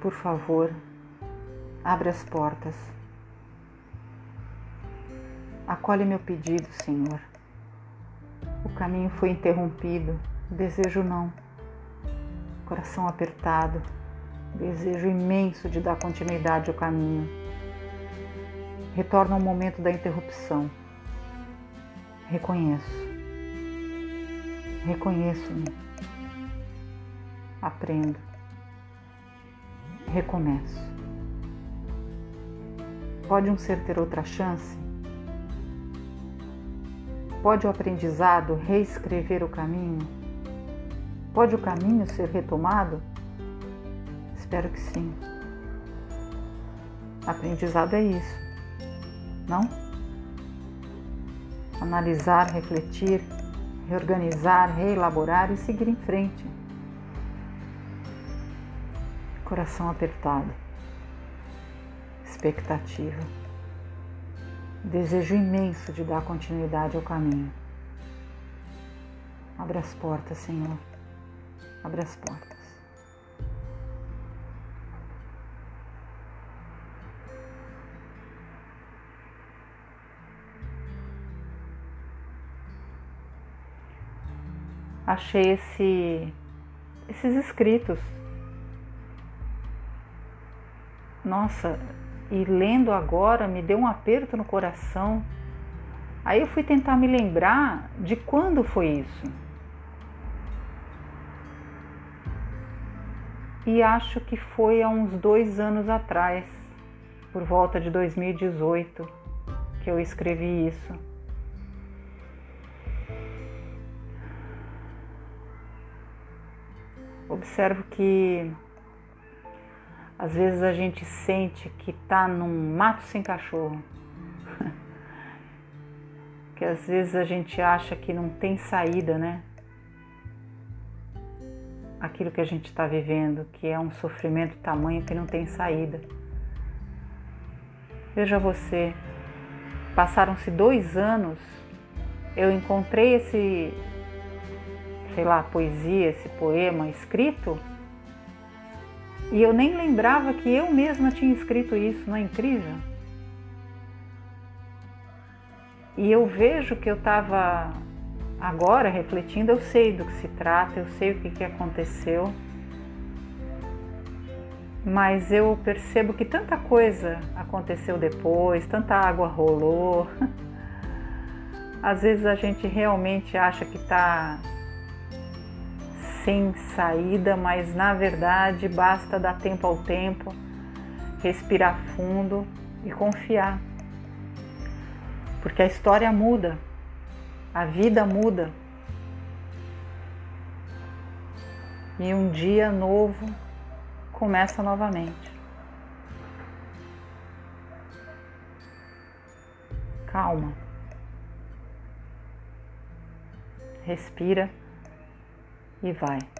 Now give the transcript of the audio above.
por favor, abre as portas. Acolhe meu pedido, Senhor. O caminho foi interrompido, desejo não. Coração apertado, desejo imenso de dar continuidade ao caminho. Retorno ao momento da interrupção. Reconheço. Reconheço-me. Aprendo. Recomeço. Pode um ser ter outra chance? Pode o aprendizado reescrever o caminho? Pode o caminho ser retomado? Espero que sim. Aprendizado é isso, não? Analisar, refletir, reorganizar, reelaborar e seguir em frente. Coração apertado, expectativa. Desejo imenso de dar continuidade ao caminho. Abra as portas, Senhor. Abra as portas. Achei esse, esses escritos. Nossa, e lendo agora me deu um aperto no coração. Aí eu fui tentar me lembrar de quando foi isso. E acho que foi há uns dois anos atrás, por volta de 2018, que eu escrevi isso. Observo que às vezes a gente sente que está num mato sem cachorro. que às vezes a gente acha que não tem saída, né? Aquilo que a gente está vivendo, que é um sofrimento tamanho que não tem saída. Veja você, passaram-se dois anos, eu encontrei esse, sei lá, poesia, esse poema escrito e eu nem lembrava que eu mesma tinha escrito isso, não é incrível? E eu vejo que eu estava agora refletindo, eu sei do que se trata, eu sei o que, que aconteceu, mas eu percebo que tanta coisa aconteceu depois, tanta água rolou. Às vezes a gente realmente acha que está sem saída, mas na verdade basta dar tempo ao tempo, respirar fundo e confiar. Porque a história muda, a vida muda. E um dia novo começa novamente. Calma. Respira e vai.